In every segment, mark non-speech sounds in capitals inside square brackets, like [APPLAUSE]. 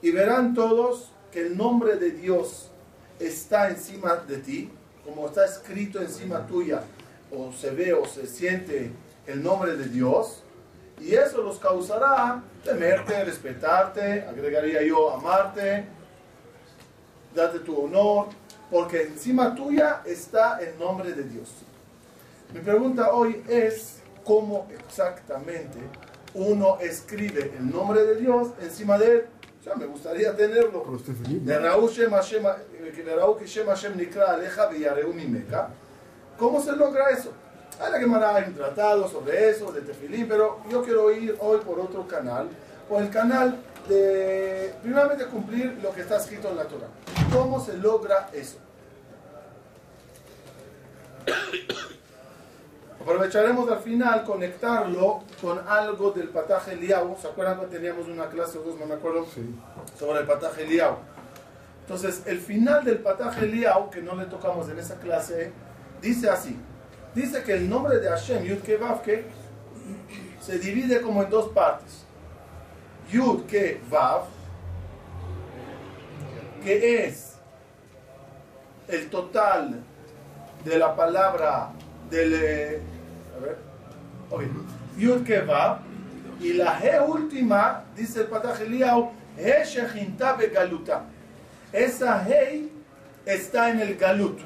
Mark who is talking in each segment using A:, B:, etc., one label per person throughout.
A: Y verán todos que el nombre de Dios está encima de ti, como está escrito encima tuya, o se ve o se siente el nombre de Dios, y eso los causará temerte, respetarte, agregaría yo amarte, darte tu honor, porque encima tuya está el nombre de Dios. Mi pregunta hoy es cómo exactamente uno escribe el nombre de Dios encima de él. Ya me gustaría tenerlo. ¿Cómo se logra eso? Hay la Gemara, hay un tratado sobre eso, de Tefilín, pero yo quiero ir hoy por otro canal, por el canal de, primeramente, cumplir lo que está escrito en la Torah. ¿Cómo se logra eso? Aprovecharemos al final conectarlo con algo del pataje Liao. ¿Se acuerdan que teníamos una clase o dos, no me acuerdo, sobre el pataje Liao? Entonces, el final del pataje Liao, que no le tocamos en esa clase, dice así. Dice que el nombre de Hashem, Yud Ke Vav Ke, se divide como en dos partes. Yud Vav, que es el total de la palabra del... eh, a ver. Ok. Yud y la G última, dice el Pataj Shechinta Begaluta. Esa He está en el Galut.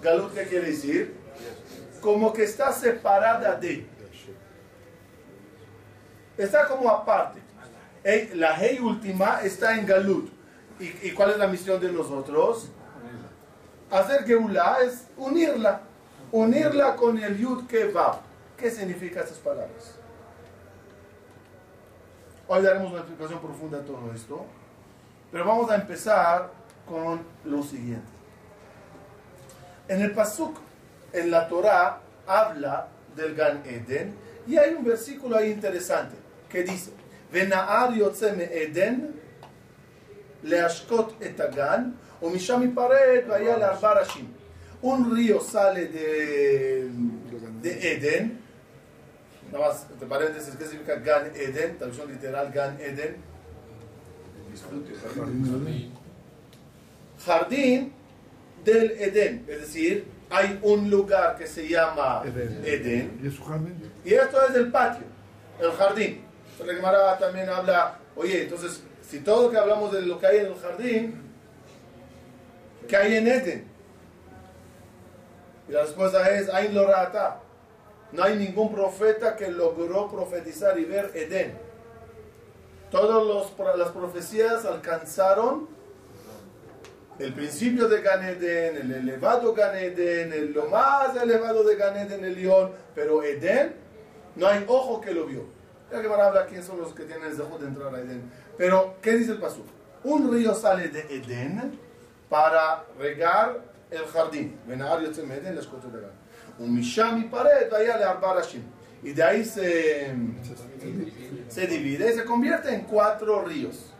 A: Galut, ¿qué quiere decir? Como que está separada de. Está como aparte. La Hey última está en Galut. ¿Y, y cuál es la misión de nosotros? Hacer Geulah es unirla. Unirla con el Yud que va. ¿Qué significan esas palabras? Hoy daremos una explicación profunda de todo esto. Pero vamos a empezar con lo siguiente. En el Pasuk, en la Torah, habla del Gan Eden y hay un versículo ahí interesante que dice: Venaar yotze me Eden leashkot et hagan o misham ipared vaya. Un río sale de, de Eden. Nada más, entre paréntesis, ¿qué significa Gan Eden? Traducción literal, Gan Eden. Jardín del Edén, es decir, hay un lugar que se llama Edén,
B: ¿Y es su jardín?
A: y esto es el patio, el jardín. La Gemara también habla, oye, entonces, si todo lo que hablamos de lo que hay en el jardín, ¿qué hay en Edén? Y la respuesta es, Ain lo rata. No hay ningún profeta que logró profetizar y ver Edén. Todas las profecías alcanzaron el principio de Gan Eden, el elevado Gan Eden, el, lo más elevado de Gan Eden, el león, pero Edén, no hay ojo que lo vio. Ya que van a hablar quién son los que tienen el dejo de entrar a Edén. Pero, ¿qué dice el paso? Un río sale de Edén para regar yotzem Eden, les de Gan. Un mishami pared, vaya le arba rashim. Y de ahí se, se divide y se convierte en cuatro ríos.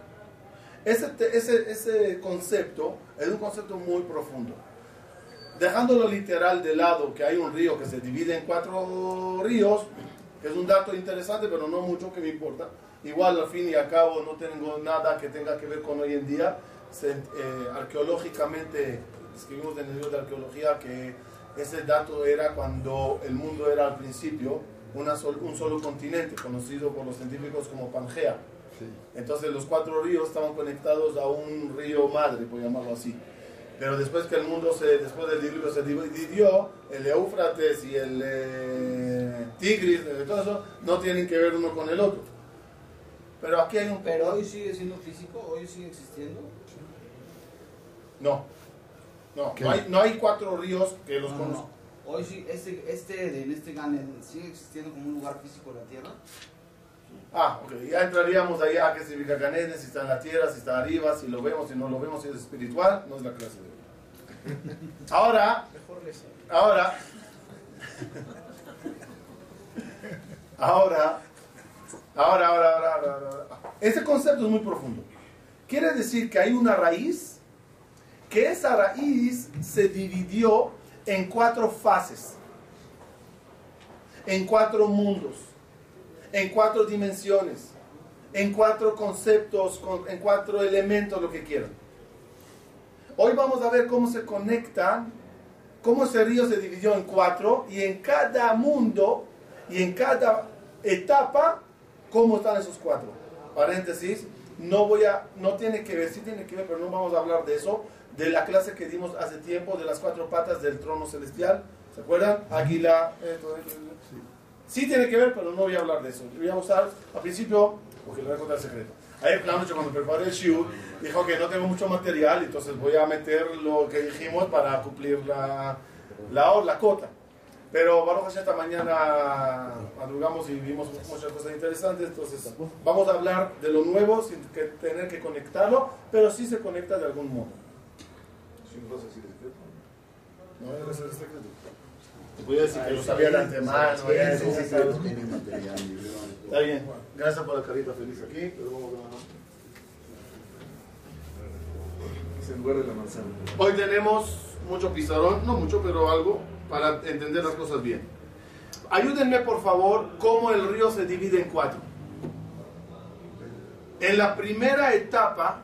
A: Ese, ese, ese concepto es un concepto muy profundo. Dejándolo literal de lado, que hay un río que se divide en cuatro ríos, es un dato interesante, pero no mucho que me importa. Igual, al fin y al cabo, no tengo nada que tenga que ver con hoy en día. Se- eh, arqueológicamente, escribimos en el libro de arqueología que ese dato era cuando el mundo era al principio una sol- un solo continente, conocido por los científicos como Pangea.
B: Sí.
A: Entonces los cuatro ríos estaban conectados a un río madre, por llamarlo así. Pero después que el mundo se, después del diluvio se dividió, el Éufrates y el eh, Tigris, eh, todo eso, no tienen que ver uno con el otro. Pero aquí hay un
C: Pero hoy sigue siendo físico, hoy sigue existiendo.
A: No, no, no hay, no hay cuatro ríos que los
C: No, no,
A: conozco.
C: no. Hoy sí, este, este, en este Ganen, sigue existiendo como un lugar físico en la Tierra.
A: Ah, ok, ya entraríamos allá a qué significa Ganeden, si está en la tierra, si está arriba, si lo vemos, si no lo vemos, si es espiritual, no es la clase de [LAUGHS] hoy. Ahora, ahora, ahora, ahora, ahora, ahora, ahora, ahora. Este concepto es muy profundo. Quiere decir que hay una raíz, que esa raíz se dividió en cuatro fases. en cuatro mundos, en cuatro dimensiones, en cuatro conceptos, con- en cuatro elementos, lo que quieran. Hoy vamos a ver cómo se conectan, cómo ese río se dividió en cuatro y en cada mundo y en cada etapa, cómo están esos cuatro. Paréntesis, no voy a, no tiene que ver, sí tiene que ver, pero no vamos a hablar de eso, de la clase que dimos hace tiempo de las cuatro patas del trono celestial. ¿Se acuerdan? Águila. eh, sí. Sí tiene que ver, pero no voy a hablar de eso. Voy a usar, al principio, porque le voy a contar secreto. Ayer la noche cuando preparé el shiur, dijo que no tengo mucho material, entonces voy a meter lo que dijimos para cumplir la, la, la cota. Pero Baruch Hashem, esta mañana madrugamos y vimos muchas cosas interesantes, entonces vamos a hablar de lo nuevo sin que tener que conectarlo, pero sí se conecta de algún modo. No, era ese el secreto. Te podía decir que lo sabía de antemano. sí, sí, sí. Está bien. Gracias por la carita feliz aquí. pero vamos a-
B: la manzana.
A: Hoy tenemos mucho pizarrón, no mucho, pero algo para entender las cosas bien. Ayúdenme por favor cómo el río se divide en cuatro. En la primera etapa,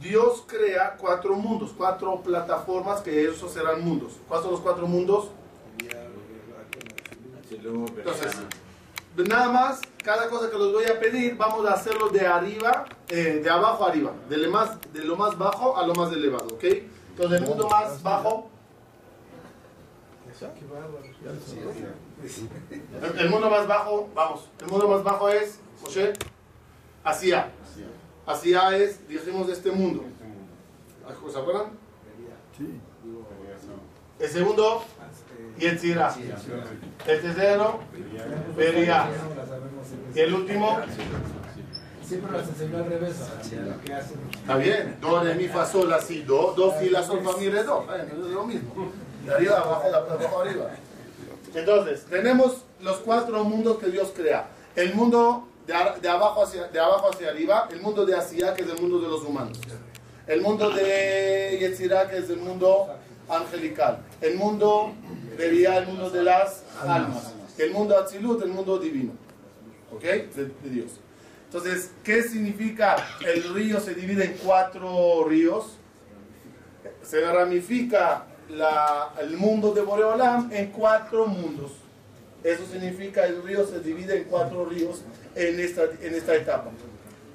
A: Dios crea cuatro mundos, cuatro plataformas que esos serán mundos. ¿Cuáles son los cuatro mundos? Entonces, nada más, cada cosa que les voy a pedir, vamos a hacerlo de arriba, eh, de abajo a arriba, de lo, más, de lo más bajo a lo más elevado, ¿ok? Entonces, el mundo más bajo, el, el mundo más bajo, vamos, el mundo más bajo es, Moshe, Asia. Asia es, dijimos, de este mundo. ¿Se acuerdan? El segundo, Yetzirah. El tercero, Beria. Y el último,
D: Siempre las enseñó al revés.
A: Está bien, do, re, mi, fa, sol, la, si, do, do, si, la, sol, fa, mi, re, do. Es lo mismo. De arriba abajo, de abajo arriba. Entonces, tenemos los cuatro mundos que Dios crea. El mundo de, de abajo hacia, de abajo hacia arriba, el mundo de Asia, que es el mundo de los humanos. El mundo de Yetzirah, que es el mundo angelical. El mundo de Vía, el mundo de las almas. El mundo Atzilut, el mundo divino. ¿Ok? De, de Dios. Entonces, ¿qué significa el río se divide en cuatro ríos? Se ramifica la- el mundo de Boreolam en cuatro mundos. Eso significa el río se divide en cuatro ríos en esta, en esta etapa.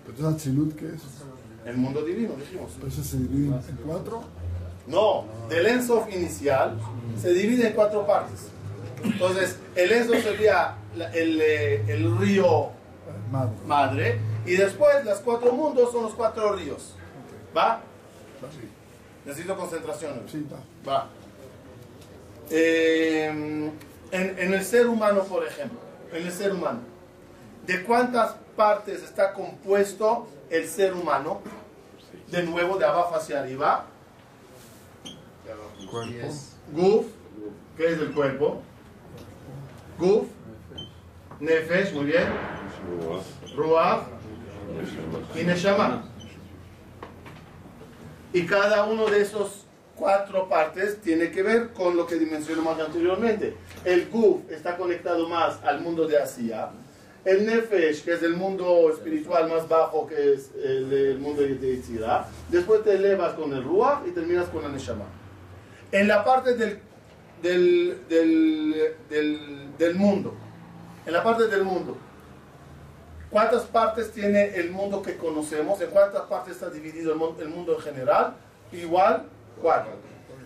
B: Entonces, ¿qué es?
A: El mundo divino, dijimos.
B: Entonces se divide en cuatro.
A: No, del Ensof inicial se divide en cuatro partes. Entonces, el Ensof sería el, eh, el río
B: Madre.
A: y después los cuatro mundos son los cuatro ríos. ¿Va? Necesito concentración.
B: Va.
A: Eh, en, en el ser humano, por ejemplo, en el ser humano, ¿de cuántas partes está compuesto el ser humano? De nuevo, de abajo hacia arriba.
B: Cuerpo.
A: Guf, que es el cuerpo. Guf, Nefesh, muy bien. Ruach y Neshama. Y cada uno de esos cuatro partes tiene que ver con lo que dimensionamos anteriormente. El Guf está conectado más al mundo de Asia. El Nefesh, que es el mundo espiritual más bajo, que es el, el mundo de Yetzirah. Después te elevas con el Ruach y terminas con el Neshama. En la parte del, del, del, del, del mundo, en la parte del mundo, ¿cuántas partes tiene el mundo que conocemos? ¿En cuántas partes está dividido el, mon- el mundo en general? Igual, cuatro.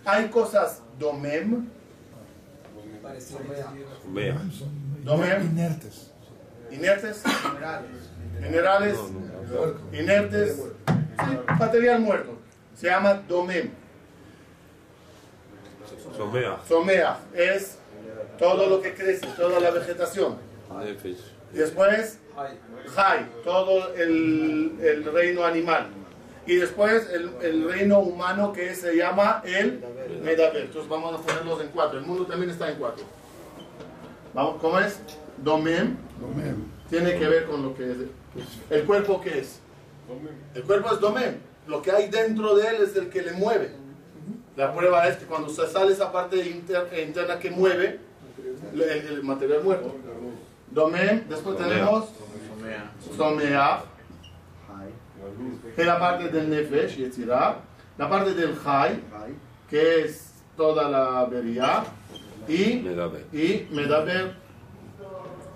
A: Hay cosas domem, domem,
B: Inertes.
A: Inertes, minerales, inertes, sí, material muerto. Se llama domem.
E: Somea.
A: Somea es todo lo que crece, toda la vegetación. Después, Jai, todo el, el reino animal. Y después el, el reino humano que se llama el Medaber. Entonces vamos a ponerlos en cuatro. El mundo también está en cuatro. Vamos, ¿Cómo es? Domem
B: Domem.
A: tiene que ver con lo que es. ¿El cuerpo qué es? El cuerpo es Domem. Lo que hay dentro de él es el que le mueve. La prueba es que cuando se sale esa parte inter- interna que mueve, el, el material muerto. Domem, después tenemos Somea, que es la parte del Nefesh, Yetzirah, la parte del Chai, que es toda la Beria, y,
E: Medaber.
A: y Medaber.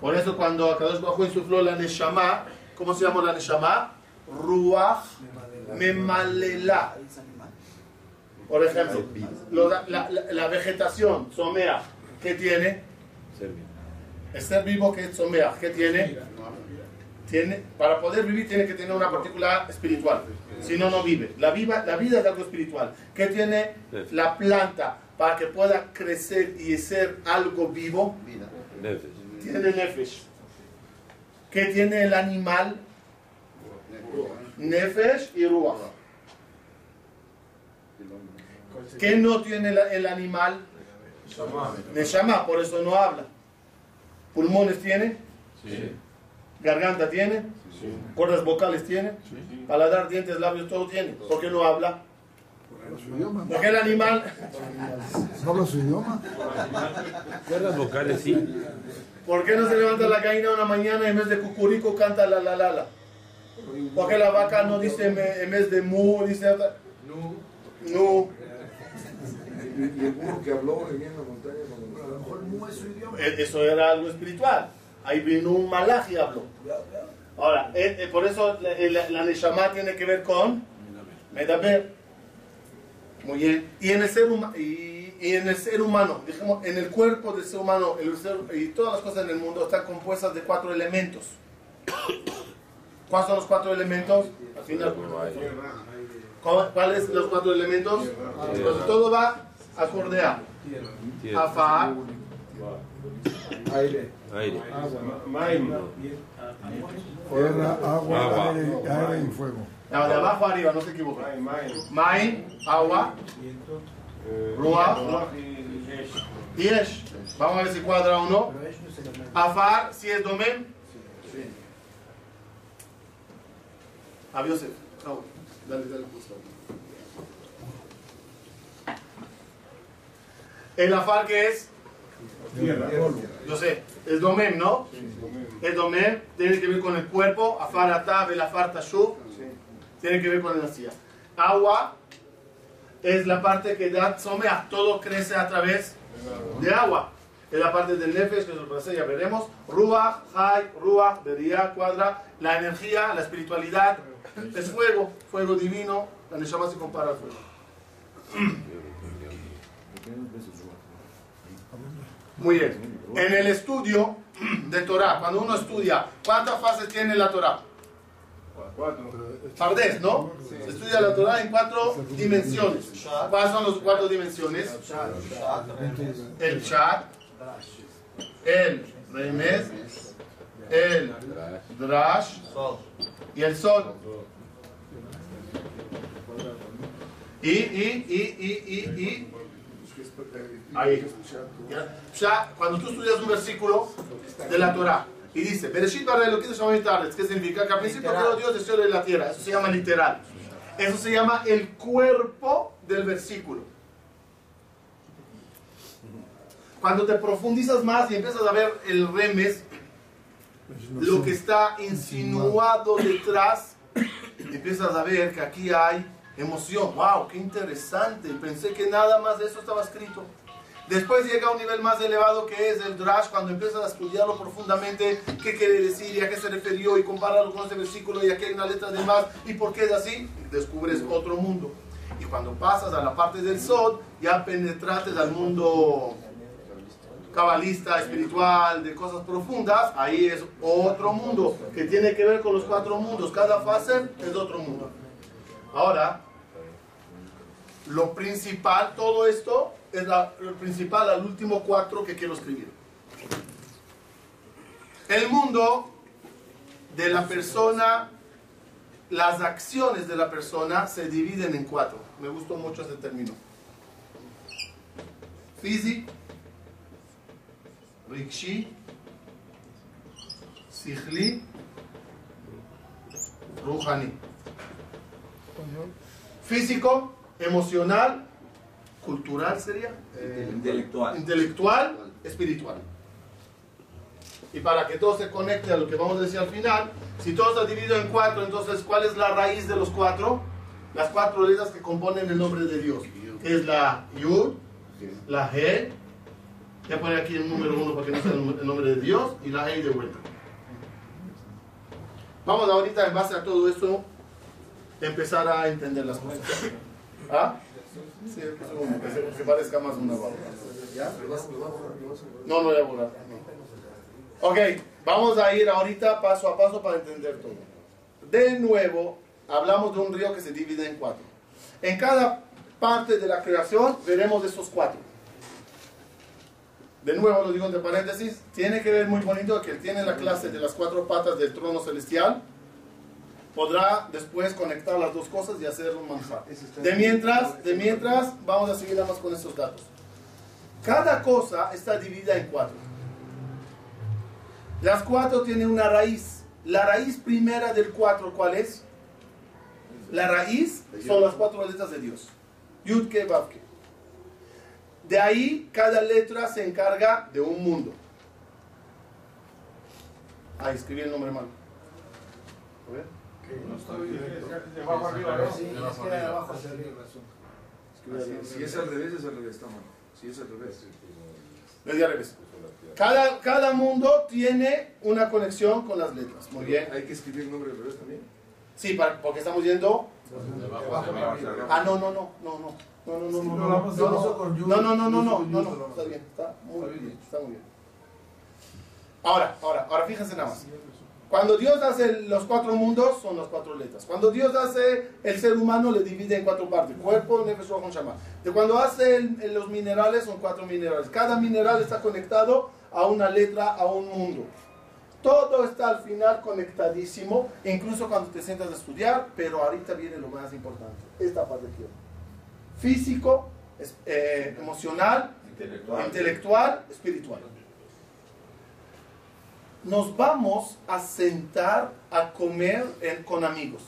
A: Por eso cuando Akadosh Hu insufló la Neshama, ¿cómo se llama la Neshama? Ruach Memalela. Por ejemplo, lo- la, la- la vegetación, Somea, ¿qué tiene? El ser vivo que es Somea, ¿qué tiene? tiene? Para poder vivir tiene que tener una partícula espiritual. Si no, no vive. La, viva, la vida es algo espiritual. ¿Qué tiene la planta para que pueda crecer y ser algo vivo?
C: Vida.
A: Tiene Nefesh. ¿Qué tiene el animal? Nefesh y Ruach. ¿Qué no tiene el animal? Neshama, por eso no habla. ¿Pulmones tiene? ¿Garganta tiene? ¿Cuerdas vocales tiene? ¿Paladar, dientes, labios, todo tiene? ¿Por qué no habla?
B: Su idioma.
A: Porque el animal,
B: ¿No habla su idioma?
E: Cuerdas vocales sí.
A: ¿Por qué no se levanta la gallina una mañana y en vez de cucurico canta la la la la? ¿Por qué la vaca no dice en en vez de mu, dice otra? No.
F: Y, y el burro que habló en la montaña cuando
C: A lo mejor mu es su idioma.
A: E- Eso era algo espiritual. Ahí vino un malaj y habló. Ahora, eh, eh, por eso la, la, la Neshama tiene que ver con Medaber. Muy bien. Y en el ser, huma- y, y en el ser humano, dijimos, en el cuerpo del ser humano el ser- y todas las cosas en el mundo están compuestas de cuatro elementos. [COUGHS] ¿Cuáles son los cuatro elementos? Al final, ¿cuál- ¿Cuáles son los cuatro elementos? Entonces, todo va acorde a
E: Tierra.
A: Afar,
F: aire.
E: Aire.
B: Tierra, agua,
E: Agua.
B: aire, aire y fuego.
A: De abajo arriba, no se equivoque. Main, agua, Ruach y Esh. Vamos a ver si cuadra o no.
D: Es.
A: Afar, si es domen. A Yosef. Dale, dale, justo. El afar que es, yo sé, es domen, ¿no? El domen tiene que ver con el cuerpo. Afar atab, el afar tashub. Tiene que ver con la energía. Agua es la parte que da somea. Todo crece a través de agua. Es la parte del nefesh, que es ya veremos. Ruach, hay, ruach, bería, cuadra. La energía, la espiritualidad. Es fuego, fuego divino. La neshama se compara al fuego. Muy bien. En el estudio de Torah, cuando uno estudia, ¿cuántas fases tiene la Torah? Fardés, ¿no? Se estudia la Torah en cuatro dimensiones. ¿Cuáles son las cuatro dimensiones? El Pshat, el Remes, el Drash y el Sol. Y, y, y, y, y, y. Ahí. Ya. Cuando tú estudias un versículo de la Torah y dice, Bereshit bara Taretz", ¿qué significa? Que al principio creó Dios del cielo y la tierra. Eso se llama literal. Eso se llama el cuerpo del versículo. Cuando te profundizas más y empiezas a ver el remes, lo que está insinuado detrás, empiezas a ver que aquí hay emoción. ¡Wow! ¡Qué interesante! Pensé que nada más de eso estaba escrito. Después llega a un nivel más elevado que es el Drash, cuando empiezas a estudiarlo profundamente, qué quiere decir y a qué se refirió y compararlo con ese versículo y aquí hay una letra de más y por qué es así, descubres otro mundo. Y cuando pasas a la parte del Sod, ya penetraste al mundo cabalista, espiritual, de cosas profundas, ahí es otro mundo que tiene que ver con los cuatro mundos. Cada fase es otro mundo. Ahora, lo principal, todo esto es la- principal al último cuatro que quiero escribir. El mundo de la persona, las acciones de la persona se dividen en cuatro. Me gustó mucho ese término. Físico, Rikshi, Sihli, Ruhani. Físico, emocional, cultural sería,
C: Intelectual.
A: intelectual, espiritual. y para que todo se conecte a lo que vamos a decir al final, si todo está dividido en cuatro, entonces ¿cuál es la raíz de los cuatro? Las cuatro letras que componen el nombre de Dios. Que es la Yud, la G, voy a poner aquí el número uno para que no sea el nombre de Dios, y la E de vuelta. Vamos ahorita en base a todo eso empezar a entender las cosas. ¿Ah? Sí, que, eso- que se- que parezca más una barba. ¿Ya? No, no voy a borrar. no. Ok, vamos a ir ahorita paso a paso para entender todo. De nuevo, hablamos de un río que se divide en cuatro. En cada parte de la creación veremos estos cuatro. De nuevo lo digo entre paréntesis, tiene que ver muy bonito que tiene la clase de las cuatro patas del trono celestial. Podrá después conectar las dos cosas y hacer un manjar. De mientras, de mientras, vamos a seguir nada más con estos datos. Cada cosa está dividida en cuatro. Las cuatro tienen una raíz. La raíz primera del cuatro, ¿cuál es? La raíz son las cuatro letras de Dios. Yudke, Vavke. De ahí, cada letra se encarga de un mundo. Ah, escribí el nombre mal. A ver.
D: De abajo arriba, ¿no?
C: Sí, es que de abajo hacia arriba.
A: escribí al-
F: Si es al revés, es al revés, está mal. Si es al revés.
A: Di al revés. Cada, cada mundo tiene una conexión con las letras. Muy bien.
F: Hay que escribir el nombre al revés también.
A: Sí, para- porque estamos yendo. Ah, no, no, no, no, no. No, no, no, no, no, no, no, no, no, no, no, está bien, está muy
D: bien
A: está muy bien. Ahora, ahora, ahora fíjense nada más. Cuando Dios hace los cuatro mundos, son las cuatro letras. Cuando Dios hace el ser humano, le divide en cuatro partes. Cuerpo, nefesh, ruach, shama. De cuando hace el- los minerales, son cuatro minerales. Cada mineral está conectado a una letra, a un mundo. Todo está al final conectadísimo, incluso cuando te sientas a estudiar, pero ahorita viene lo más importante. Esta parte aquí. Físico, es- eh, emocional, intelectual, espiritual. Nos vamos a sentar a comer con amigos.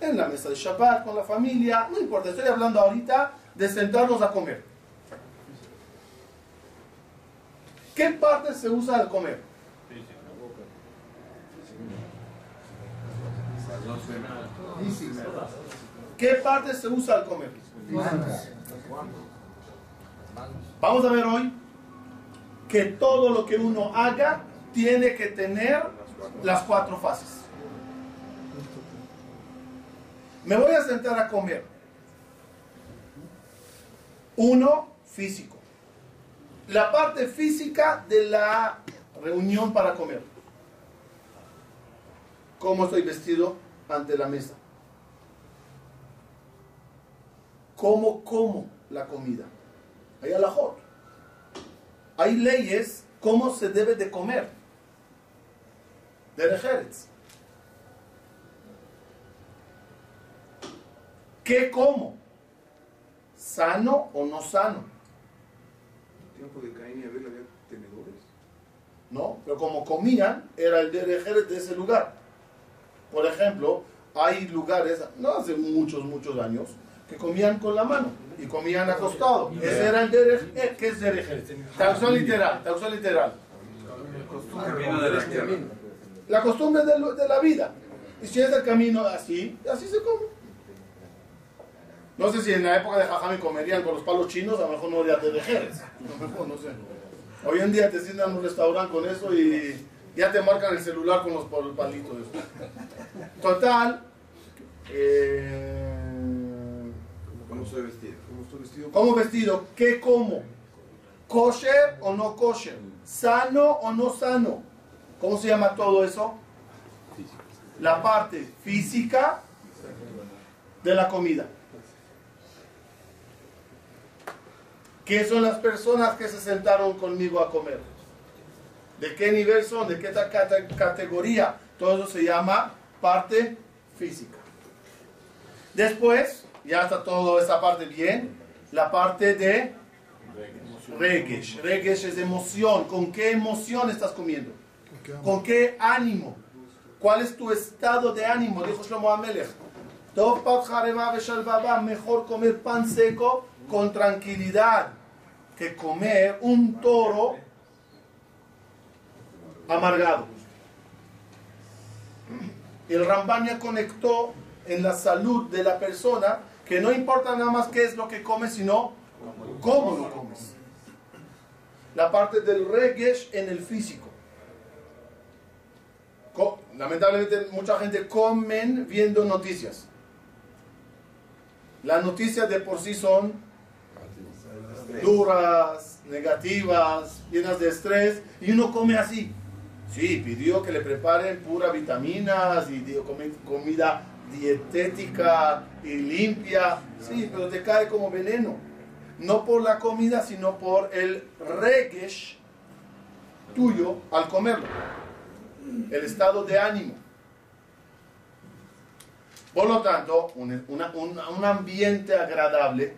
A: En la mesa de Shabbat, con la familia, no importa, estoy hablando ahorita de sentarnos a comer. ¿Qué parte se usa al comer? ¿Qué parte se usa al comer? Vamos a ver hoy que todo lo que uno haga tiene que tener las cuatro fases. Me voy a sentar a comer. Uno, físico. La parte física de la reunión para comer. ¿Cómo estoy vestido ante la mesa? ¿Cómo como la comida? Hay alajot. Hay leyes cómo se debe de comer. Eretz. ¿Qué como? ¿Sano o no sano?
F: En tiempo de Caín y Abel había tenedores.
A: ¿no? Pero como comían, era el derejeret de ese lugar. Por ejemplo, hay lugares, no hace muchos, muchos años, que comían con la mano y comían acostado. Ese era el derejeret. ¿Qué es derejeret? Traducción literal, traducción literal.
E: Camino de la tierra.
A: La costumbre de, lo- de la vida. Y si es el camino así, así se come. No sé si en la época de Jajami comerían con los palos chinos, a lo mejor no habría derejeres. A lo mejor, no sé. Hoy en día te sientan en un restaurante con eso y ya te marcan el celular con los pal- palitos. Total. eh,
F: ¿Cómo estoy vestido? ¿Cómo estoy vestido?
A: ¿Cómo vestido? ¿Qué como? ¿Kosher o no kosher? ¿Sano o no sano? ¿Cómo se llama todo eso? La parte física de la comida. ¿Qué son las personas que se sentaron conmigo a comer? ¿De qué nivel son? ¿De qué categoría? Todo eso se llama parte física. Después, ya está toda esa parte bien, la parte de regesh. Regesh es emoción. ¿Con qué emoción estás comiendo? ¿Con qué ánimo? ¿Cuál es tu estado de ánimo? Dijo Shlomo Amelech. Mejor comer pan seco con tranquilidad que comer un toro amargado. El Rambaña conectó en la salud de la persona que no importa nada más qué es lo que comes, sino cómo lo comes. La parte del regesh en el físico. Lamentablemente mucha gente comen viendo noticias. Las noticias de por sí son duras, negativas, llenas de estrés, y uno come así. Sí, pidió que le preparen pura vitaminas y comida dietética y limpia. Sí, pero te cae como veneno. No por la comida, sino por el regesh tuyo al comerlo. El estado de ánimo. Por lo tanto, un, un- un ambiente agradable,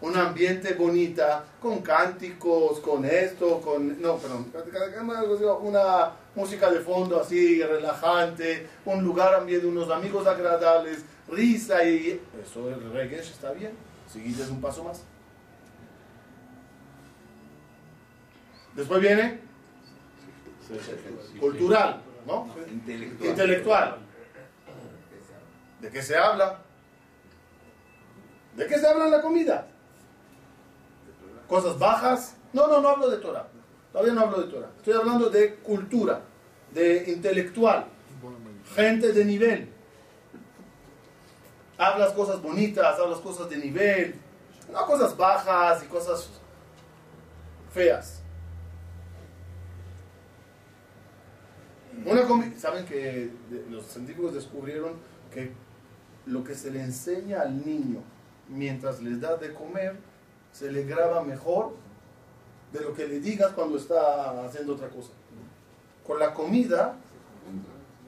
A: un ambiente bonita, con cánticos, con esto, con... No, perdón, una música de fondo así, relajante, un lugar ambiente, unos amigos agradables, risa y... Eso el reggae está bien, seguides un paso más. Después viene cultural, ¿no?
F: Intelectual.
A: Intelectual. ¿De qué se habla? ¿De qué se habla en la comida? ¿Cosas bajas? No, no, no hablo de Torah. Todavía no hablo de Torah. Estoy hablando de cultura, de intelectual, gente de nivel. Hablas cosas bonitas, hablas cosas de nivel, no cosas bajas y cosas feas. Una Saben que los científicos descubrieron que lo que se le enseña al niño mientras les da de comer se le graba mejor de lo que le digas cuando está haciendo otra cosa. Con la comida,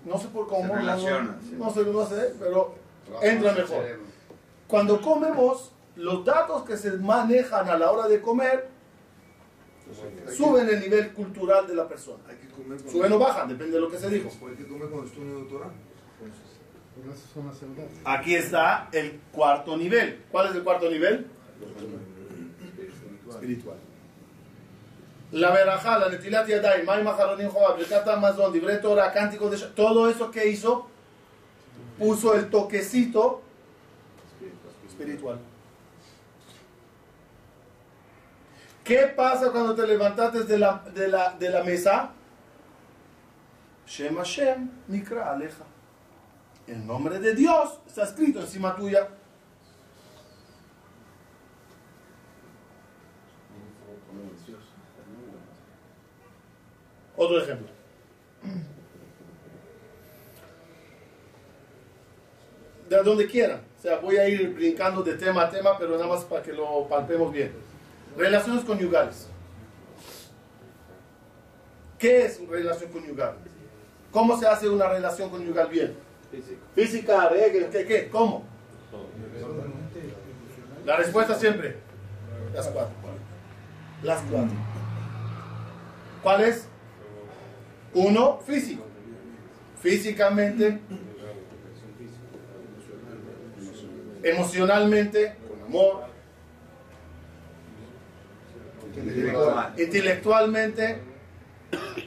A: no sé por cómo,
E: Se
A: no,
E: relaciona,
A: no sé, no sé, pero entra mejor. Cuando comemos, los datos que se manejan a la hora de comer suben el nivel cultural de la persona.
F: Hay que comer cuando-
A: Suben o bajan, depende de lo que se dijo. Aquí está el cuarto nivel. ¿Cuál es el cuarto nivel? Espiritual. La verajá, la netilat yadayim, may maharonim joab, amazon, dibre Torah, cánticos de todo eso que hizo, puso el toquecito espiritual. ¿Qué pasa cuando te levantaste de la, de la, de la mesa? Shem Hashem, Aleja. El nombre de Dios está escrito encima tuya. Otro ejemplo. De donde quieran. O sea, voy a ir brincando de tema a tema, pero nada más para que lo palpemos bien. Relaciones conyugales. ¿Qué es relación conyugal? ¿Cómo se hace una relación conyugal bien? Física, regla, ¿qué, qué? ¿Cómo? La respuesta siempre. Las cuatro. Las cuatro. ¿Cuál es? Uno, físico. Físicamente, emocionalmente, con amor,
E: Intelectual.
A: intelectualmente,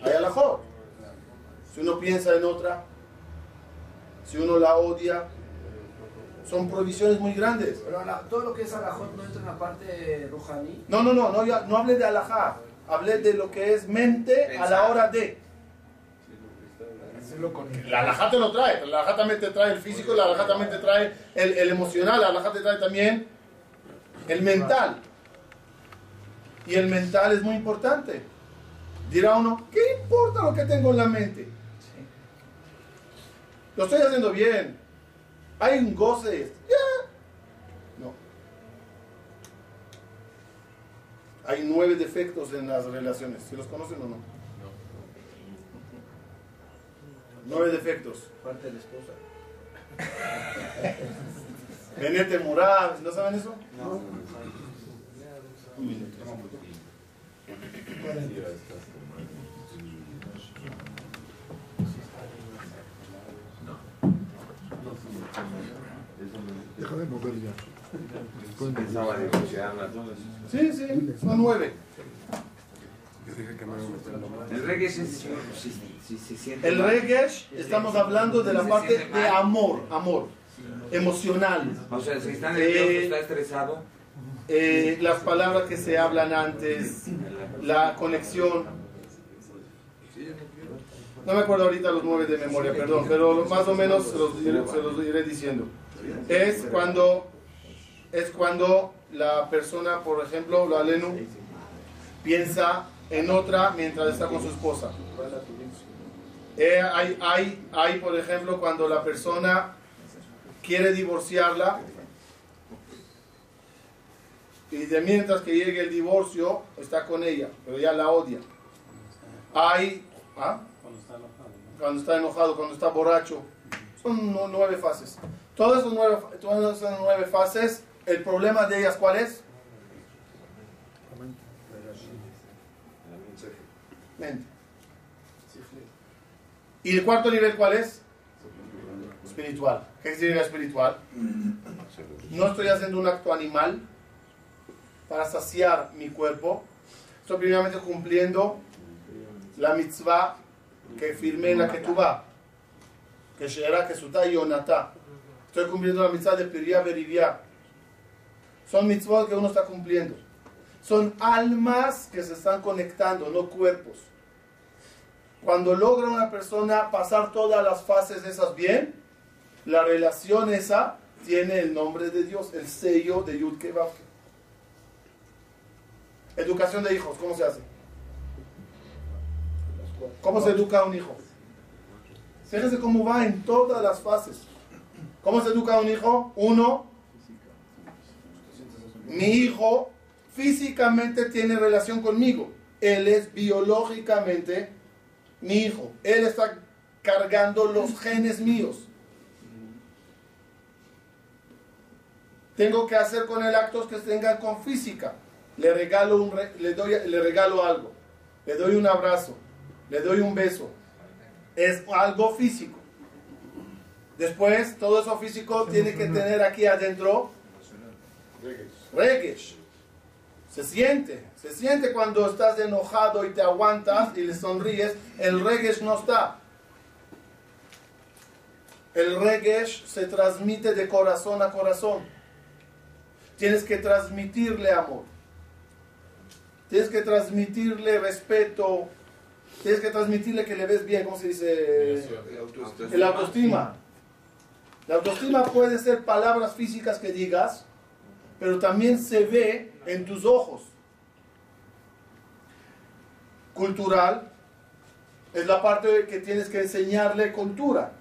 A: hay alajot. Si uno piensa en otra, si uno la odia, son provisiones muy grandes.
C: Pero la- todo lo que es alajot no entra en la parte rujaní.
A: No, no, no, no, ya- no hablé de alajá, hablé de lo que es mente a la hora de. La alajá te lo trae, la alajá también te trae el físico, la alajá también te trae el, el emocional, la alajá te trae también el mental. Y el mental es muy importante. Dirá uno, ¿qué importa lo que tengo en la mente? Lo estoy haciendo bien. Hay un goce. Ya. No. Hay nueve defectos en las relaciones. ¿Se los conocen o no? Nueve defectos.
C: Parte de la esposa.
A: Benete Murad, ¿no saben eso?
B: Deja de mover ya.
E: Pensaba eso.
A: Sí, sí, son nueve.
E: El reggae es si, si, si se siente.
A: El estamos hablando de la parte de amor, amor, emocional.
E: O sea, si está nervioso,
A: Eh,
E: está estresado.
A: Eh, las palabras que se hablan antes, la conexión. No me acuerdo ahorita los nueve de memoria, perdón, pero más o menos se los, se los iré diciendo. Es cuando, es cuando la persona, por ejemplo, la Lenu, piensa en otra mientras está con su esposa. Eh, hay, hay, hay, por ejemplo, cuando la persona quiere divorciarla y de mientras que llegue el divorcio está con ella, pero ya la odia. Hay, ¿ah? cuando está enojado, cuando está borracho, son nu- nueve fases. Todas esas nueve, todas esas nueve fases, el problema de ellas, ¿cuál es? Mente. ¿Y el cuarto nivel cuál es? Espiritual. ¿Qué significa espiritual? No estoy haciendo un acto animal para saciar mi cuerpo. Estoy primeramente cumpliendo la mitzvah que firmé en la que será que y onatá. Estoy cumpliendo la mitzvah de Piriá Berivia. Son mitzvot que uno está cumpliendo. Son almas que se están conectando, no cuerpos. Cuando logra una persona pasar todas las fases de esas bien, la relación esa tiene el nombre de Dios, el sello de Yud. Educación de hijos, ¿cómo se hace? ¿Cómo se educa a un hijo? Fíjense cómo va en todas las fases. ¿Cómo se educa a un hijo? Uno, mi hijo físicamente tiene relación conmigo. Él es biológicamente mi hijo. Él está cargando los genes míos. Tengo que hacer con él actos que tengan con física. Le regalo, un le, doy, le regalo algo. Le doy un abrazo. Le doy un beso. Es algo físico. Después, todo eso físico tiene que tener aquí adentro regesh. Se siente, se siente cuando estás enojado y te aguantas y le sonríes, el regesh no está. El regesh se transmite de corazón a corazón. Tienes que transmitirle amor. Tienes que transmitirle respeto. Tienes que transmitirle que le ves bien, ¿cómo se dice? El autoestima. La autoestima puede ser palabras físicas que digas, pero también se ve en tus ojos. Cultural es la parte que tienes que enseñarle cultura.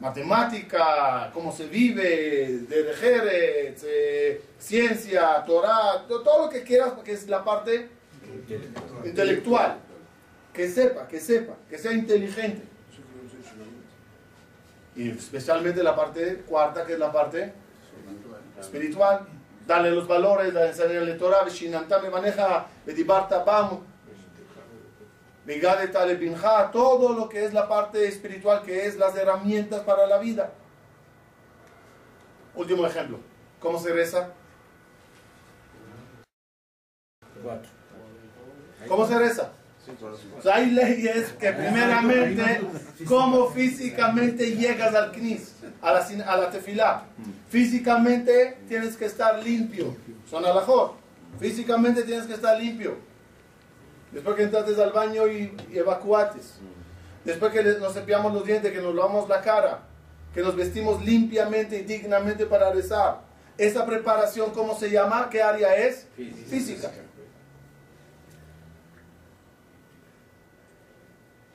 A: Matemática, cómo se vive, de Jerez, eh, ciencia, Torah, to- todo lo que quieras, porque es la parte intelectual. Que sepa, que sepa, que sea inteligente. Y especialmente la parte cuarta, que es la parte espiritual. Darle los valores, enseñarle Torah, Veshinantá me maneja, Bedibarta Binja, todo lo que es la parte espiritual, que es las herramientas para la vida. Último ejemplo. ¿Cómo se reza? ¿Cómo se reza? O hay leyes que primeramente, cómo físicamente llegas al knis, a la, a la tefilá. Físicamente tienes que estar limpio. Son alajot. Físicamente tienes que estar limpio. Después que entrates al baño y, y evacuates. Después que nos cepillamos los dientes, que nos lavamos la cara, que nos vestimos limpiamente y dignamente para rezar. Esa preparación, ¿cómo se llama? ¿Qué área es? Física.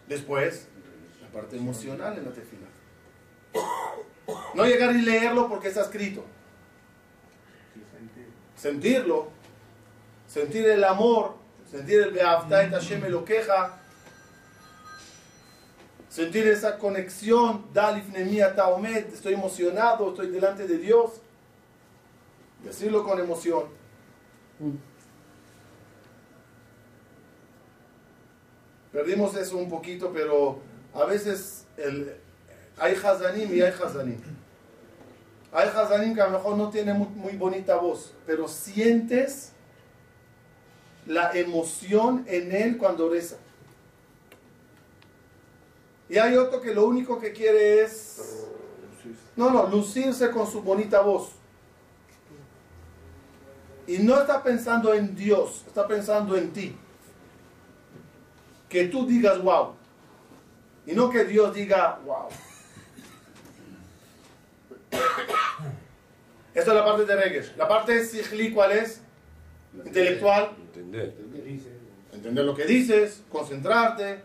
A: Después, la parte emocional en la tefila. No llegar y leerlo porque está escrito. Sentirlo. Sentir el amor. Sentir el Beafta et Hashem Elokeja. Sentir esa conexión. Dalif Nemia Taomet. Estoy emocionado, estoy delante de Dios. Decirlo con emoción. Perdimos eso un poquito, pero a veces el, hay Hazanim y hay Hazanim. Hay Hazanim que a lo mejor no tiene muy bonita voz, pero sientes la emoción en él cuando reza. Y hay otro que lo único que quiere es, no, no, lucirse con su bonita voz. Y no está pensando en Dios, está pensando en ti. Que tú digas wow. Y no que Dios diga wow. Esta es la parte de Regesh. La parte de Sihli, ¿cuál es? Intelectual.
F: Entender.
A: Entender lo que dices, concentrarte.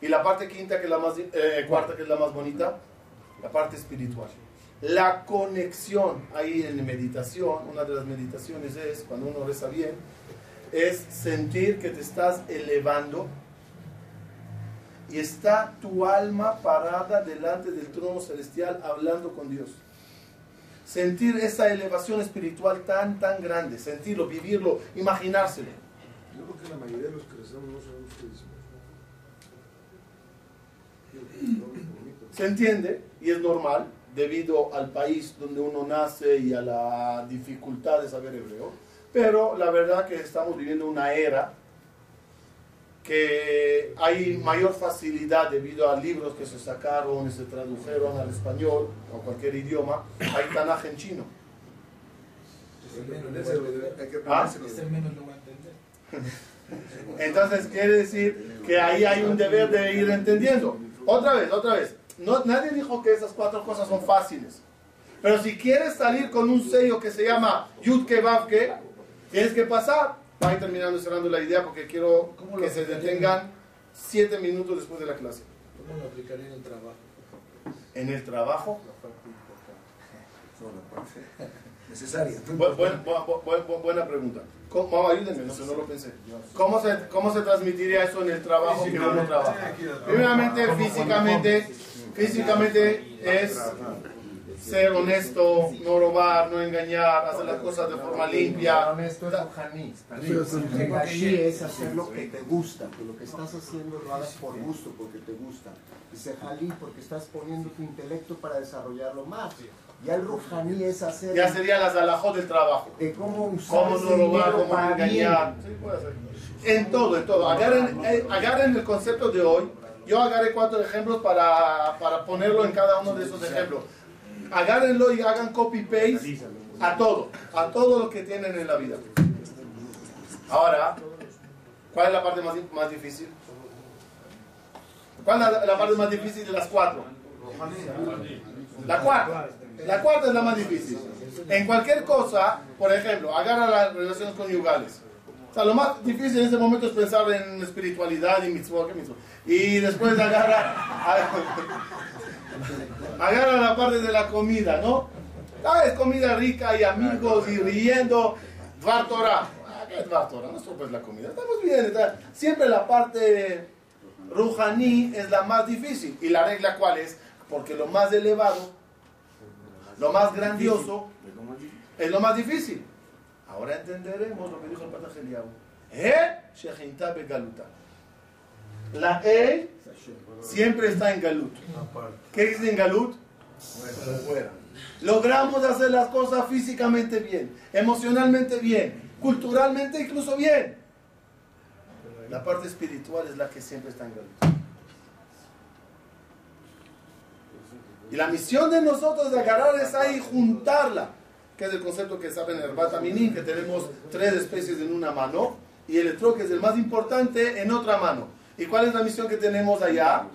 A: Y la parte quinta, que es la más, eh, cuarta, que es la más bonita, la parte espiritual. La conexión ahí en meditación, una de las meditaciones es, cuando uno reza bien, es sentir que te estás elevando y está tu alma parada delante del trono celestial hablando con Dios. Sentir esa elevación espiritual tan, tan grande, sentirlo, vivirlo, imaginárselo.
F: Yo creo que la mayoría de los que rezamos no sabemos qué.
A: Se entiende y es normal debido al país donde uno nace y a la dificultad de saber hebreo, pero la verdad que estamos viviendo una era que hay mayor facilidad debido a libros que se sacaron y se tradujeron al español o cualquier idioma, hay Tanaj en chino. Ah.
D: a. [LAUGHS]
A: Entonces quiere decir que ahí hay un deber de ir entendiendo. Otra vez, otra vez. No, nadie dijo que esas cuatro cosas son fáciles. Pero si quieres salir con un sello que se llama Yudke Vavke, tienes que pasar. Va a ir terminando cerrando la idea porque quiero
D: ¿Cómo lo
A: que se detengan siete minutos después de la clase.
D: ¿Cómo lo aplicaría en el trabajo?
A: En el trabajo,
F: No, la parte [LAUGHS] necesaria.
A: Bu- buen- bu- bu- bu- bu- buena pregunta. ¿Cómo, mamá, ayúdenme, no sé, no lo pensé. ¿Cómo se, ¿Cómo se transmitiría eso en el trabajo que uno trabaja? Primeramente, físicamente, físicamente es ser honesto, no robar, no engañar, hacer las cosas de forma limpia.
G: Honesto es Regashi es hacer lo que te gusta, que lo que estás haciendo lo hagas por gusto, porque te gusta. Y Sejalí porque estás poniendo tu intelecto para desarrollarlo más. Ya el Rohaní es hacer
A: Ya sería las alajot del trabajo.
G: de cómo usar
A: Cómo no robar, cómo no engañar. Sí, puede ser. En todo, en todo. Agarren, eh, agarren el concepto de hoy. Yo agarré cuatro ejemplos para, para ponerlo en cada uno de esos ejemplos. Agárrenlo y hagan copy-paste a todo, a todo lo que tienen en la vida. Ahora, ¿cuál es la parte más, más difícil? ¿Cuál es la, la parte más difícil de las cuatro? La cuarta. La cuarta es la más difícil. En cualquier cosa, por ejemplo, agarra las relaciones conyugales. O sea, lo más difícil en ese momento es pensar en espiritualidad y mitzvot, ¿qué mitzvot? Y después agarra, [LAUGHS] agarra la parte de la comida, ¿no? Ah, es comida rica y amigos y riendo. Dvar Torah. Ah, ¿qué es Dvar Torah? No la comida. Estamos bien. Siempre la parte Ruhaní es la más difícil. ¿Y la regla cuál es? Porque lo más elevado, lo más grandioso, es lo más difícil. Ahora entenderemos lo que dijo el Eliyahu. Eh, begaluta. La E siempre está en galut. ¿Qué es en galut? Fuera. Logramos hacer las cosas físicamente bien, emocionalmente bien, culturalmente incluso bien. La parte espiritual es la que siempre está en galut. Y la misión de nosotros es agarrar esa y juntarla, que es el concepto que saben en el Bataminin, que tenemos tres especies en una mano, y el etrog, que es el más importante, en otra mano. ¿Y cuál es la misión que tenemos allá?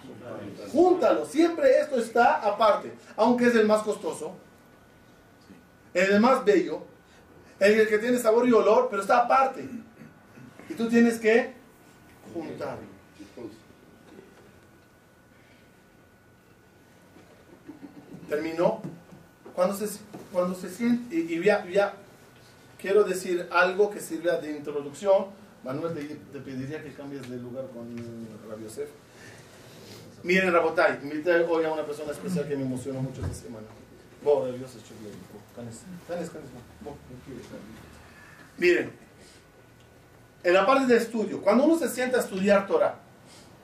A: Júntalo. Siempre esto está aparte, aunque es el más costoso, el más bello, el que tiene sabor y olor, pero está aparte. Y tú tienes que juntarlo. terminó. Cuando se, cuando se siente, y, ya, ya quiero decir algo que sirva de introducción. Manuel, te, te pediría que cambies de lugar con Rabbi Yosef. Miren, Rabotay, invité hoy a una persona especial que me emocionó mucho esta semana. Miren, en la parte de estudio, cuando uno se sienta a estudiar Torah,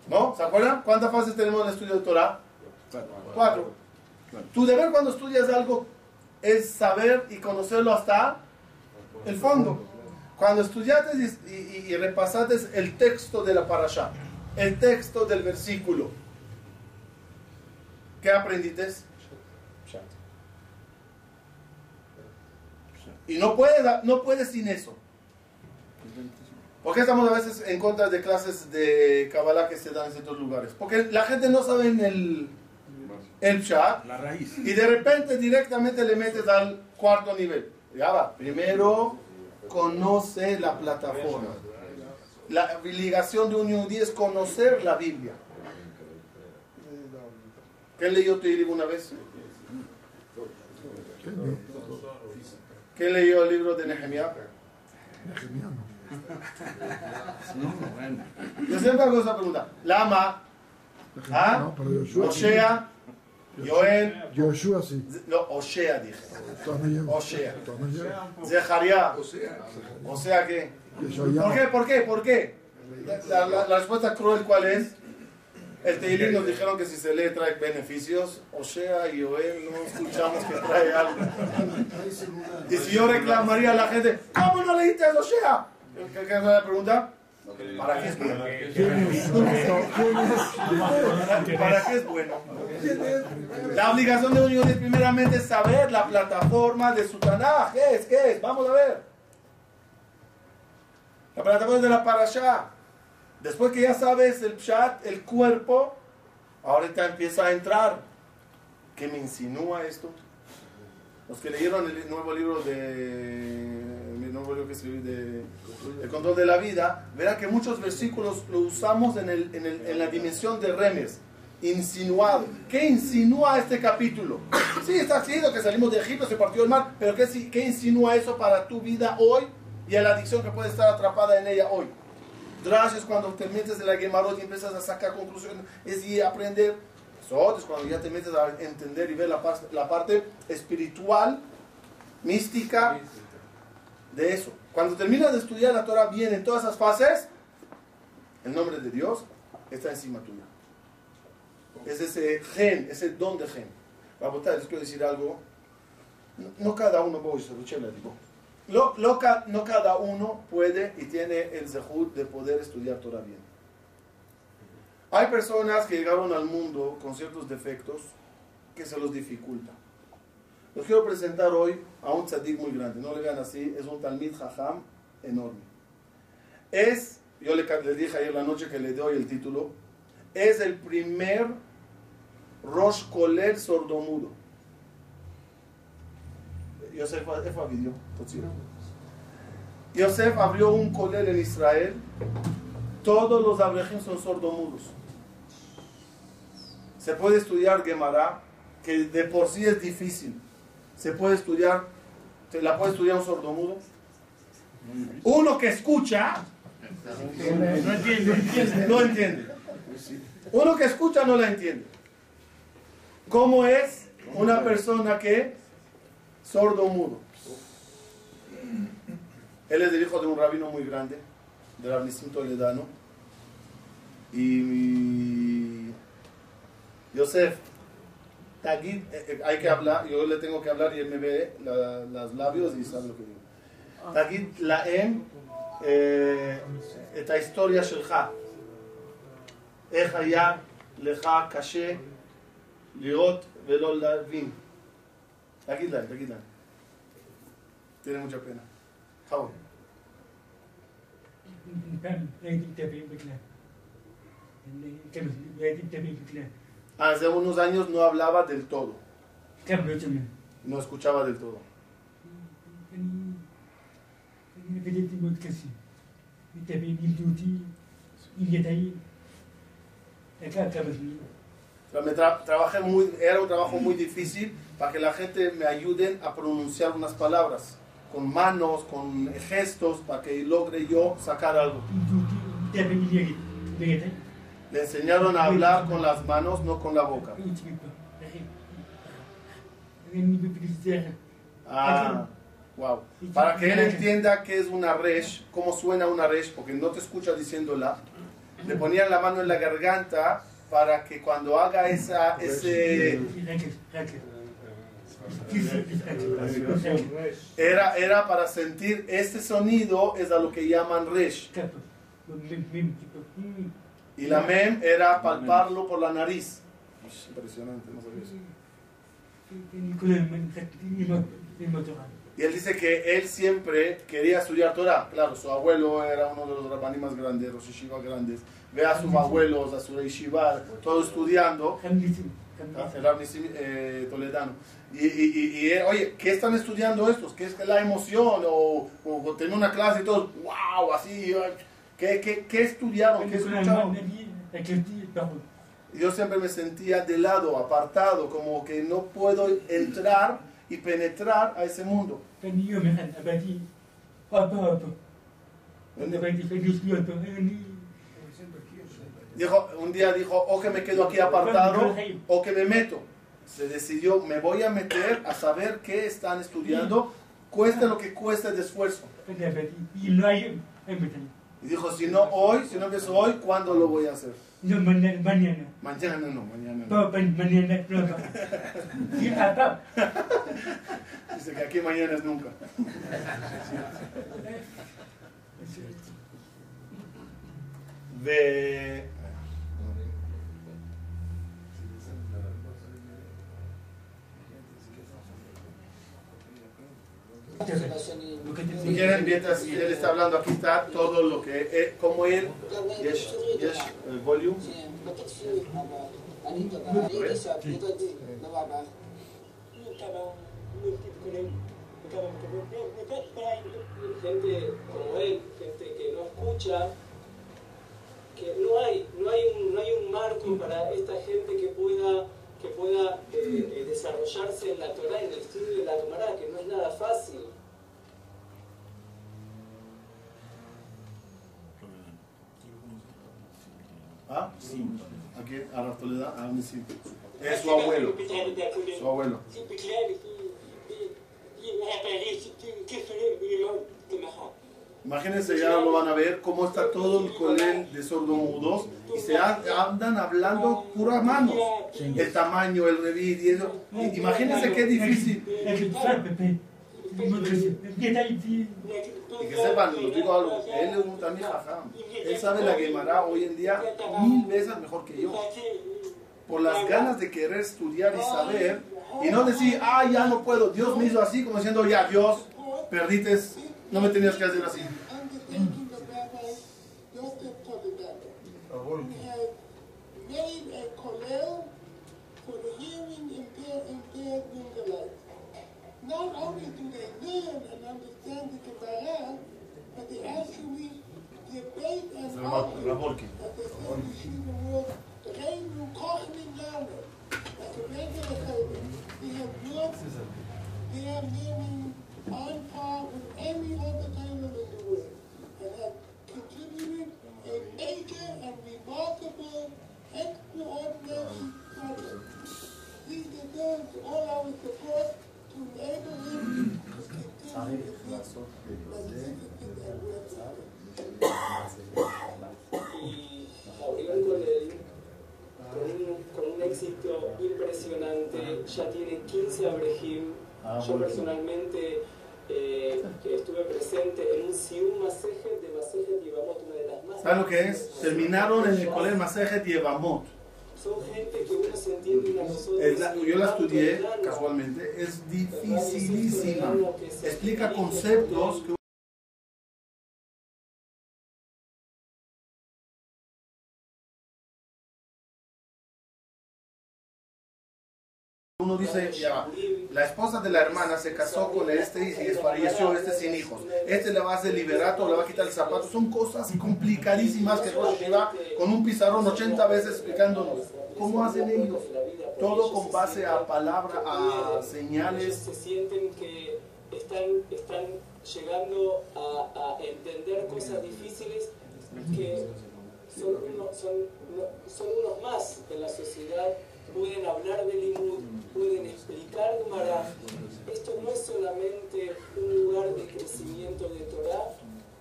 A: ¿no? ¿Se acuerdan? ¿Cuántas fases tenemos en el estudio de Torah? Cuatro. Tu deber cuando estudias algo es saber y conocerlo hasta el fondo. Cuando estudiaste y, y- y repasaste el texto de la parasha, el texto del versículo, ¿qué aprendiste? Y no puedes, no puedes sin eso. ¿Por qué estamos a veces en contra de clases de Kabbalah que se dan en ciertos lugares? Porque la gente no sabe en el, el chat
B: La raíz.
A: y de repente directamente le metes al cuarto nivel. Ya va. Primero conoce la plataforma. La obligación de un yudí es conocer la Biblia. ¿Quién leyó Tehillim una vez? ¿Quién leyó el libro de Nehemiah?
C: No, bueno.
A: Yo siempre hago esa pregunta. Lama, ¿Ah?
B: No,
A: no. Oshea.
B: Todavía
A: Zeharia,
F: O sea,
A: o sea que...
B: Yeshaya.
A: ¿Por qué? ¿Por qué? ¿Por qué? La, la- la respuesta cruel, ¿cuál es? El Teilim nos dijeron que si se lee trae beneficios. Oshea y Joel no escuchamos que trae algo. Y si yo reclamaría a la gente, ¿cómo no leíste a Oshea? ¿Qué, qué es la pregunta? ¿Para qué es bueno?
B: ¿Quién es? ¿Quién es?
A: ¿Para qué es bueno? La obligación de un judío es primeramente saber la plataforma de su Tanaj. ¿Qué es? ¿Qué es? Vamos a ver. La plataforma de la Parashá. Después que ya sabes el Pshat, el cuerpo, ahorita empieza a entrar. ¿Qué me insinúa esto? Los que leyeron el nuevo libro de. Escribí de. Control de la vida, verán que muchos versículos lo usamos en, el- en el- en la dimensión de remes. Insinuado. ¿Qué insinúa este capítulo? Sí, está escrito que salimos de Egipto, se partió el mar, pero ¿qué, qué insinúa eso para tu vida hoy y a la adicción que puede estar atrapada en ella hoy? Es cuando te metes en la Gemarot y empiezas a sacar conclusiones, es y aprender. Sot es cuando ya te metes a entender y ver la, par- la parte espiritual, mística de eso. Cuando terminas de estudiar la Torah bien en todas esas fases, el nombre de Dios está encima tuya. Es ese gen, ese don de gen. Rabotai, les quiero decir algo. No, cada uno, voy, se lo no cada uno puede y tiene el zehut de poder estudiar Torah bien. Hay personas que llegaron al mundo con ciertos defectos que se los dificulta. Los quiero presentar hoy a un tzadik muy grande. No le vean así, es un talmid jajam enorme. Es, yo le, dije ayer la noche que le doy el título, es el primer Rosh Koler sordomudo. Yosef, Yosef abrió un Koler en Israel. Todos los abrejim son sordomudos. Se puede estudiar Gemara, que de por sí es difícil. Se puede estudiar, se la puede estudiar un sordomudo. Uno que escucha,
D: No entiende.
A: no entiende. Uno que escucha no la entiende. ¿Cómo es una persona que sordo mudo? Él es el hijo de un rabino muy grande, del Rabnicim Toledano. Y Yosef, Eh, eh, hay que hablar, yo le tengo que hablar y él me ve la- los labios y sabe lo que digo. תגיד להם אה, את ההיסטוריה שלך. איך היה לך קשה לראות ולא להבין. תגיד להם, תגיד להם. תראה mucha pena. חאול. Hace unos años no hablaba del todo, no escuchaba del todo. Me tra- trabajé muy, era un trabajo muy difícil para que la gente me ayuden a pronunciar unas palabras, con manos, con gestos, para que logre yo sacar algo. Le enseñaron a hablar con las manos, no con la boca. Ah, wow. Para que él entienda qué es una resh, cómo suena una resh, porque no te escucha diciéndola, le ponían la mano en la garganta para que cuando haga esa, ese, Era, era para sentir este sonido, es a lo que llaman resh. Y la mem era palparlo por la nariz. Impresionante, no sabía eso. Y él dice que él siempre quería estudiar Torah. Claro, su abuelo era uno de los rabaní más grandes, los yeshiva grandes. Ve a sus abuelos, a su yeshiva, todo estudiando. El eh, toledano. Y, y, y, y, eh, oye, ¿qué están estudiando estos? ¿Qué es la emoción? O, o tener una clase y todo, wow, así. ¿Qué, qué, qué estudiaron? ¿Qué escucharon? Yo siempre me sentía de lado, apartado, como que no puedo entrar y penetrar a ese mundo. Dijo, un día dijo, o que me quedo aquí apartado o que me meto. Se decidió, me voy a meter a saber qué están estudiando, cueste lo que cueste de esfuerzo. Y dijo, si no hoy, si no empiezo hoy, ¿cuándo lo voy a hacer?
D: mañana.
A: Mañana no, mañana no.
D: No, mañana no. Sí, papá.
A: Dice que aquí mañana es nunca. [LAUGHS] De... Si quieren, mientras él está hablando, aquí está todo lo que, eh, como él, yes, yes, el volume.
H: Gente como él, gente que no escucha, que no hay, no hay, un, no hay un marco para esta gente que pueda que pueda eh, desarrollarse en la Torah, en el estudio de la Gemara, que no es nada fácil.
A: Sí. Aquí, a la Toledad, a mí sí. Es su abuelo. Su abuelo. Imagínense, ya lo van a ver, cómo está todo el colel de sordomudos y se an- andan hablando puras manos. El tamaño, el revit y eso. Imagínense qué difícil. Y que sepan, les digo algo, él es un también jajam. Él sabe la Gemara hoy en día mil veces mejor que yo. Por las ganas de querer estudiar y saber, y no decir, ah, ya no puedo, Dios me hizo así, como diciendo, ya, Dios, perdiste, no me tenías que hacer así.
I: made a kollel for the hearing impaired, impaired Israelites. Not only do they learn and understand the Kabbalah, but they actually debate and argue at the Yeshiva world, Reinu Kochmin Lama, like a regular Torah. They have worked, they are nearly on par with any other Torah in the world, and have contributed a major and remarkable, extraordinary project. He deserves all our support
H: el con un, con un éxito impresionante. Ya tiene 15 Abrehim.
A: Ah,
H: Yo personalmente eh, estuve presente en un Sium Masejet de Masejet Yevamot, una de las más
A: ¿Saben lo que es? Terminaron en el Colel Masejet y Evamot.
H: Son gente que uno se entiende una cosa
A: Es la- yo la estudié casualmente, es dificilísima. Explica conceptos que uno dice, ya va, la esposa de la hermana se casó con este y se falleció este sin hijos. Este le va a hacer liberato, le va a quitar el zapato. Son cosas complicadísimas que Rosh Hashanah con un pizarrón 80 veces explicándonos. ¿Cómo hacen ellos? Todo con base a palabra, a señales.
H: se sienten que están, están llegando a, a entender cosas difíciles que son, uno- son, son unos más en la sociedad, pueden hablar de Limud, pueden explicar Gemara. Esto no es solamente un lugar de crecimiento de Torah,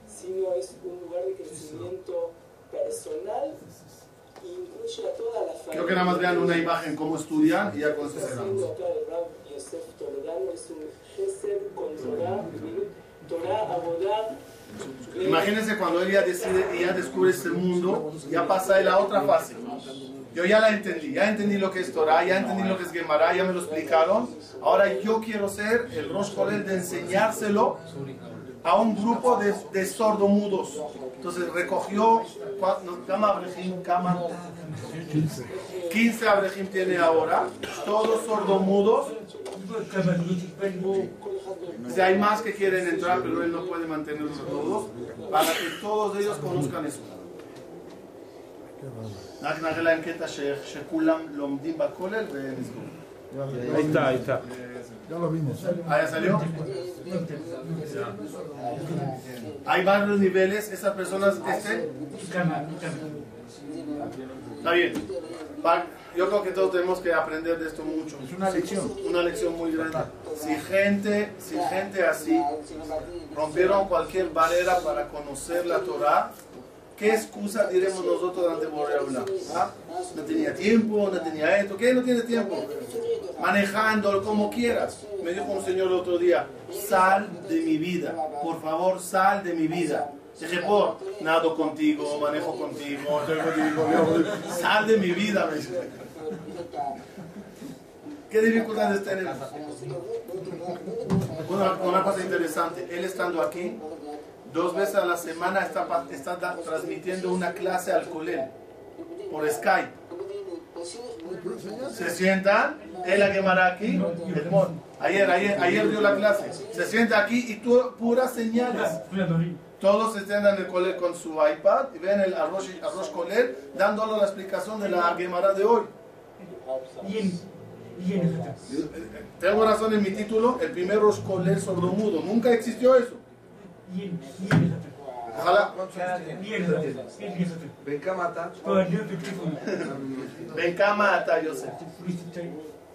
H: sino es un lugar de crecimiento personal e incluye a toda la familia.
A: Creo que nada más vean una imagen cómo estudian y ya con eso
H: Está
A: cerramos.
H: haciendo acá el Rab Yosef Toledano es un con Torah, Torah, Abodá.
A: Imagínense cuando él ya decide ya descubre este mundo, ya pasa él a otra fase. Yo ya la entendí, ya entendí lo que es Torah, ya entendí lo que es Gemara, ya me lo explicaron. Ahora yo quiero ser el Rosh de enseñárselo a un grupo de, de sordomudos. Entonces recogió, ¿cuá- no, ¿cama Abrejim? ¿Cama? 15 Abrejim tiene ahora, todos sordomudos. Si hay más que quieren entrar, pero él no puede mantenerlos a todos, para que todos ellos conozcan eso. רק נראה להם קטע ש- שכולם לומדים בכולל ונסגור.
B: Ahí está, ahí está. Ya lo vimos.
A: Ah, ¿ya salió? Hay varios niveles, esas personas, este, está bien. Pa- Yo creo que todos tenemos que aprender de esto mucho.
B: Es una lección.
A: Una lección muy grande. Si gente, si gente así rompieron cualquier barrera para conocer la Torah, ¿qué excusa diremos nosotros ante Boreola? ¿Ah? No tenía tiempo, no tenía esto. ¿Qué no tiene tiempo? Manejándolo como quieras. Me dijo un señor el otro día, sal de mi vida. Por favor, sal de mi vida. Dije, por, nado contigo, manejo contigo, contigo, sal de mi vida. me dice. ¿Qué dificultades tenemos? Una, una cosa interesante, él estando aquí, dos veces a la semana está, está da- transmitiendo una clase al colel por Skype. Se sientan, él la quemará aquí, el mon. Ayer, ayer, ayer dio la clase. Se sienta aquí y tú, puras señales. Todos están en el colel con su iPad y ven el arroz, arroz colel dándole la explicación de la Gemara de hoy. Tengo razón en mi título, el primer Rosh Kolel sordomudo. Nunca existió eso. Ojalá.
F: ven Kamata,
A: Ven cama hasta Yosef.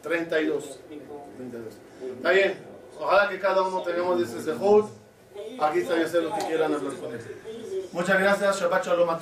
A: 32. 32. Está bien. Ojalá que cada uno tengamos ese sehut. Aquí está Yosef, lo que quieran hablar con él. Muchas gracias. Shabbat Shalom a todos.